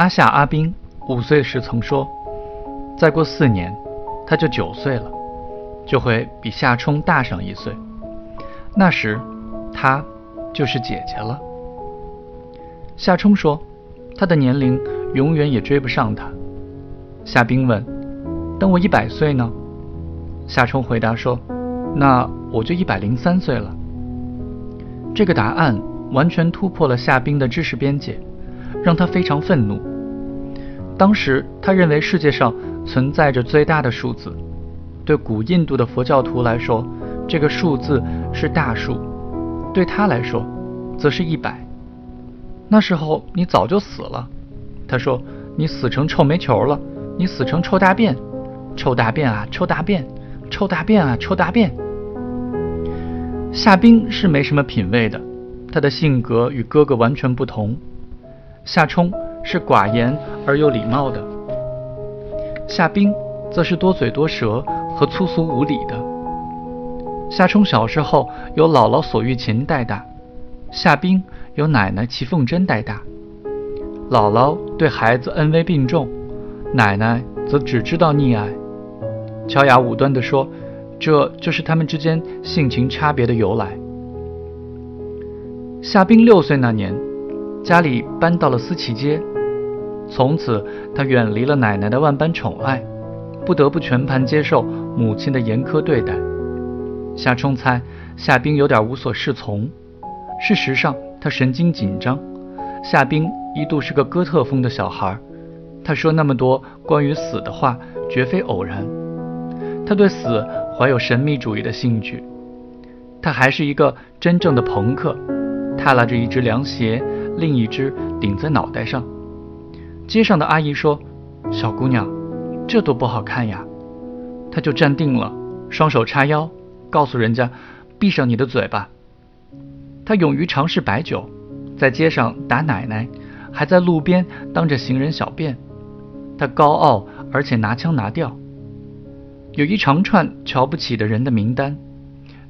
阿夏阿兵五岁时曾说：“再过四年，他就九岁了，就会比夏冲大上一岁。那时，他就是姐姐了。”夏冲说：“他的年龄永远也追不上他。”夏冰问：“等我一百岁呢？”夏冲回答说：“那我就一百零三岁了。”这个答案完全突破了夏冰的知识边界，让他非常愤怒。当时他认为世界上存在着最大的数字，对古印度的佛教徒来说，这个数字是大数；对他来说，则是一百。那时候你早就死了，他说：“你死成臭煤球了，你死成臭大便，臭大便啊，臭大便，臭大便啊，臭大便。”夏冰是没什么品位的，他的性格与哥哥完全不同。夏冲是寡言而又礼貌的，夏冰则是多嘴多舌和粗俗无礼的。夏冲小时候由姥姥索玉琴带大，夏冰由奶奶齐凤珍带大。姥姥对孩子恩威并重，奶奶则只知道溺爱。乔雅武断地说。这就是他们之间性情差别的由来。夏冰六岁那年，家里搬到了思齐街，从此他远离了奶奶的万般宠爱，不得不全盘接受母亲的严苛对待。夏冲猜夏冰有点无所适从，事实上他神经紧张。夏冰一度是个哥特风的小孩，他说那么多关于死的话，绝非偶然。他对死。怀有神秘主义的兴趣，他还是一个真正的朋克，踏拉着一只凉鞋，另一只顶在脑袋上。街上的阿姨说：“小姑娘，这多不好看呀！”她就站定了，双手叉腰，告诉人家：“闭上你的嘴巴。”他勇于尝试白酒，在街上打奶奶，还在路边当着行人小便。他高傲而且拿腔拿调。有一长串瞧不起的人的名单：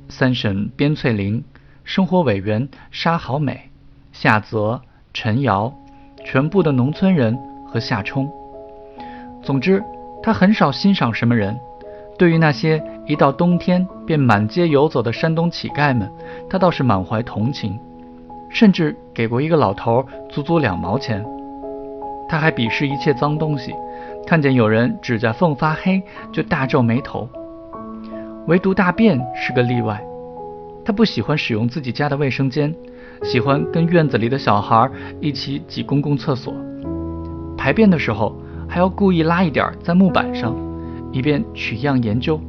三婶边翠玲、生活委员沙好美、夏泽、陈瑶，全部的农村人和夏冲。总之，他很少欣赏什么人。对于那些一到冬天便满街游走的山东乞丐们，他倒是满怀同情，甚至给过一个老头足足两毛钱。他还鄙视一切脏东西。看见有人指甲缝发黑，就大皱眉头。唯独大便是个例外，他不喜欢使用自己家的卫生间，喜欢跟院子里的小孩一起挤公共厕所。排便的时候还要故意拉一点在木板上，以便取样研究。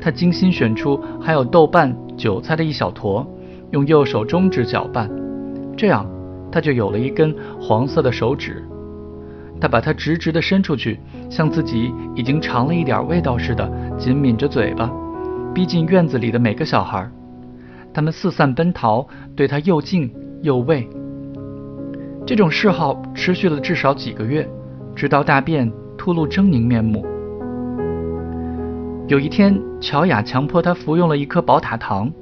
他精心选出还有豆瓣、韭菜的一小坨，用右手中指搅拌，这样他就有了一根黄色的手指。他把它直直地伸出去，像自己已经尝了一点味道似的，紧抿着嘴巴，逼近院子里的每个小孩。他们四散奔逃，对他又敬又畏。这种嗜好持续了至少几个月，直到大便吐露狰狞面目。有一天，乔雅强迫他服用了一颗宝塔糖。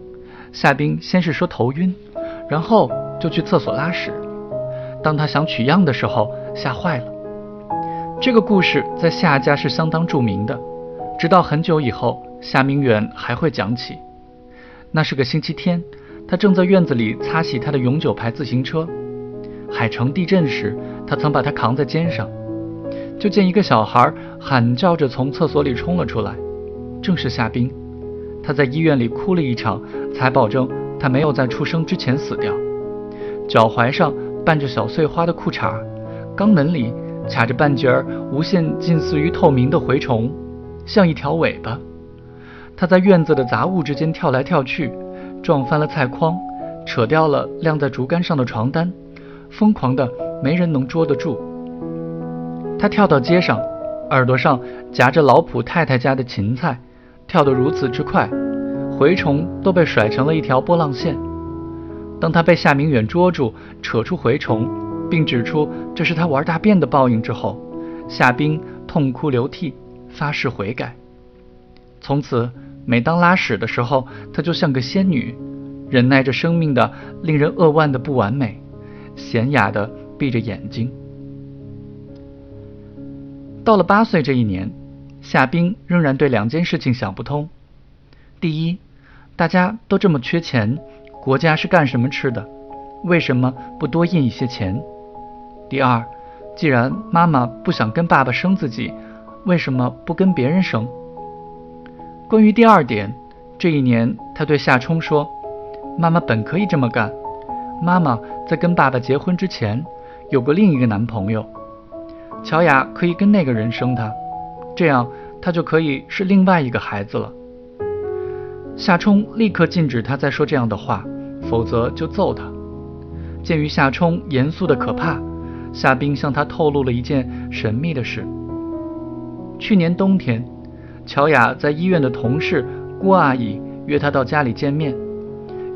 夏冰先是说头晕，然后就去厕所拉屎。当他想取样的时候，吓坏了。这个故事在夏家是相当著名的，直到很久以后，夏明远还会讲起。那是个星期天，他正在院子里擦洗他的永久牌自行车。海城地震时，他曾把它扛在肩上。就见一个小孩喊叫着从厕所里冲了出来，正是夏冰。他在医院里哭了一场，才保证他没有在出生之前死掉。脚踝上伴着小碎花的裤衩，肛门里。卡着半截儿无限近似于透明的蛔虫，像一条尾巴。他在院子的杂物之间跳来跳去，撞翻了菜筐，扯掉了晾在竹竿上的床单，疯狂的没人能捉得住。他跳到街上，耳朵上夹着老普太太家的芹菜，跳得如此之快，蛔虫都被甩成了一条波浪线。当他被夏明远捉住，扯出蛔虫。并指出这是他玩大便的报应之后，夏冰痛哭流涕，发誓悔改。从此，每当拉屎的时候，她就像个仙女，忍耐着生命的令人扼腕的不完美，娴雅的闭着眼睛。到了八岁这一年，夏冰仍然对两件事情想不通：第一，大家都这么缺钱，国家是干什么吃的？为什么不多印一些钱？第二，既然妈妈不想跟爸爸生自己，为什么不跟别人生？关于第二点，这一年他对夏冲说：“妈妈本可以这么干。妈妈在跟爸爸结婚之前，有过另一个男朋友，乔雅可以跟那个人生他，这样他就可以是另外一个孩子了。”夏冲立刻禁止他再说这样的话，否则就揍他。鉴于夏冲严肃的可怕，夏冰向他透露了一件神秘的事。去年冬天。乔雅在医院的同事郭阿姨约她到家里见面，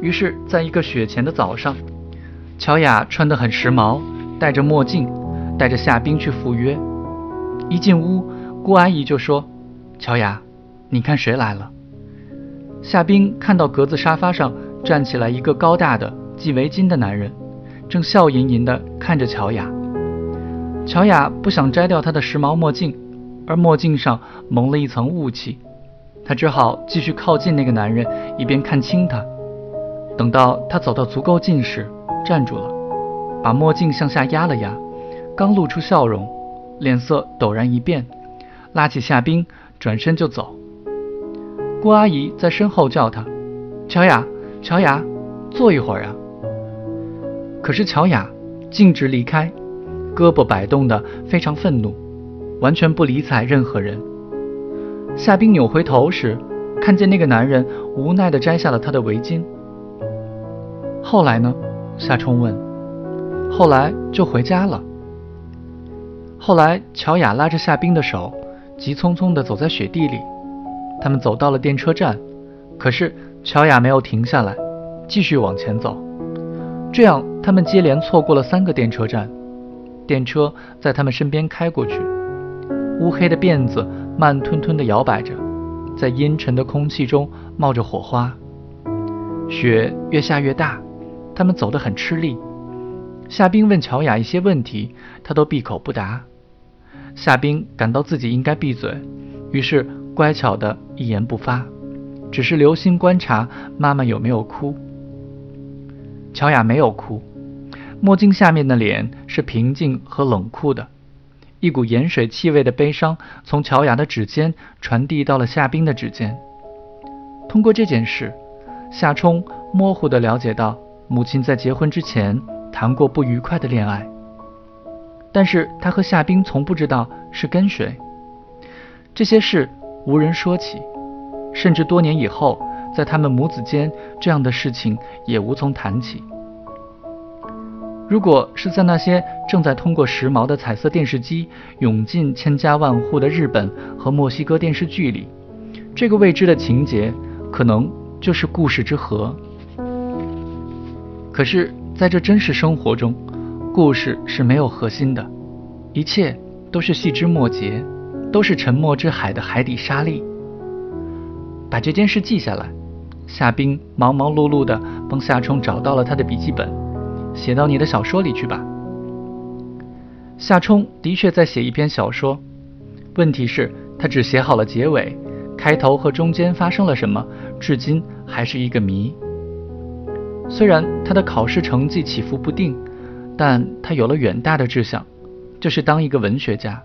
于是，在一个雪前的早上，乔雅穿得很时髦，戴着墨镜，带着夏冰去赴约。一进屋，郭阿姨就说：“乔雅，你看谁来了？”夏冰看到格子沙发上站起来一个高大的系围巾的男人，正笑吟吟地看着乔雅。乔雅不想摘掉他的时髦墨镜。而墨镜上蒙了一层雾气，他只好继续靠近那个男人，一边看清他。等到他走到足够近时，站住了，把墨镜向下压了压，刚露出笑容，脸色陡然一变，拉起夏冰，转身就走。郭阿姨在身后叫他：“乔雅，乔雅，坐一会儿啊。”可是乔雅径直离开，胳膊摆动的非常愤怒。完全不理睬任何人。夏冰扭回头时，看见那个男人无奈地摘下了他的围巾。后来呢？夏冲问。后来就回家了。后来，乔雅拉着夏冰的手，急匆匆地走在雪地里。他们走到了电车站，可是乔雅没有停下来，继续往前走。这样，他们接连错过了三个电车站。电车在他们身边开过去。乌黑的辫子慢吞吞地摇摆着，在阴沉的空气中冒着火花。雪越下越大，他们走得很吃力。夏冰问乔雅一些问题，她都闭口不答。夏冰感到自己应该闭嘴，于是乖巧的一言不发，只是留心观察妈妈有没有哭。乔雅没有哭，墨镜下面的脸是平静和冷酷的。一股盐水气味的悲伤从乔雅的指尖传递到了夏冰的指尖。通过这件事，夏冲模糊地了解到母亲在结婚之前谈过不愉快的恋爱，但是他和夏冰从不知道是跟谁。这些事无人说起，甚至多年以后，在他们母子间，这样的事情也无从谈起。如果是在那些正在通过时髦的彩色电视机涌进千家万户的日本和墨西哥电视剧里，这个未知的情节可能就是故事之核。可是，在这真实生活中，故事是没有核心的，一切都是细枝末节，都是沉默之海的海底沙粒。把这件事记下来，夏冰忙忙碌碌地帮夏冲找到了他的笔记本。写到你的小说里去吧。夏冲的确在写一篇小说，问题是，他只写好了结尾，开头和中间发生了什么，至今还是一个谜。虽然他的考试成绩起伏不定，但他有了远大的志向，就是当一个文学家。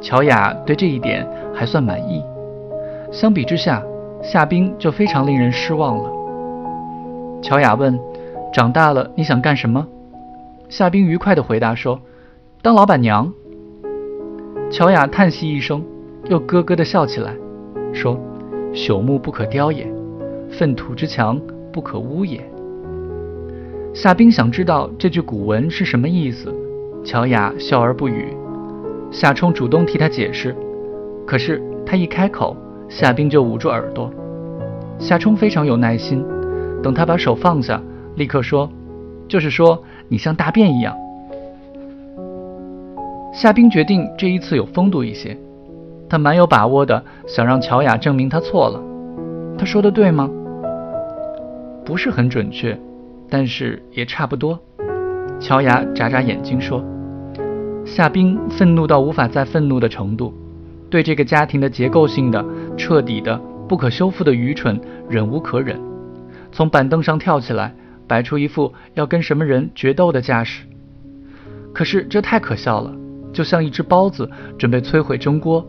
乔雅对这一点还算满意。相比之下，夏冰就非常令人失望了。乔雅问。长大了你想干什么？夏冰愉快地回答说：“当老板娘。”乔雅叹息一声，又咯咯地笑起来，说：“朽木不可雕也，粪土之墙不可污也。”夏冰想知道这句古文是什么意思，乔雅笑而不语。夏冲主动替他解释，可是他一开口，夏冰就捂住耳朵。夏冲非常有耐心，等他把手放下。立刻说，就是说你像大便一样。夏冰决定这一次有风度一些，他蛮有把握的想让乔雅证明他错了。他说的对吗？不是很准确，但是也差不多。乔雅眨眨眼睛说：“夏冰愤怒到无法再愤怒的程度，对这个家庭的结构性的、彻底的、不可修复的愚蠢忍无可忍，从板凳上跳起来，摆出一副要跟什么人决斗的架势。可是这太可笑了，就像一只包子准备摧毁蒸锅。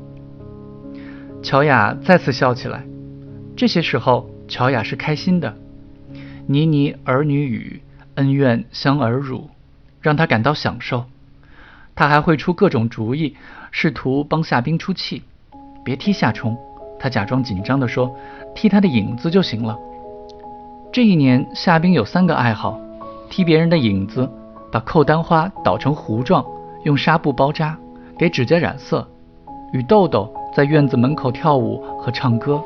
乔雅再次笑起来，这些时候乔雅是开心的。倪妮儿女语，恩怨相耳辱，让她感到享受。他还会出各种主意，试图帮夏冰出气。别踢夏冲，他假装紧张地说：“踢他的影子就行了。”这一年，夏冰有三个爱好：踢别人的影子，把扣丹花捣成糊状，用纱布包扎，给指甲染色，与豆豆在院子门口跳舞和唱歌。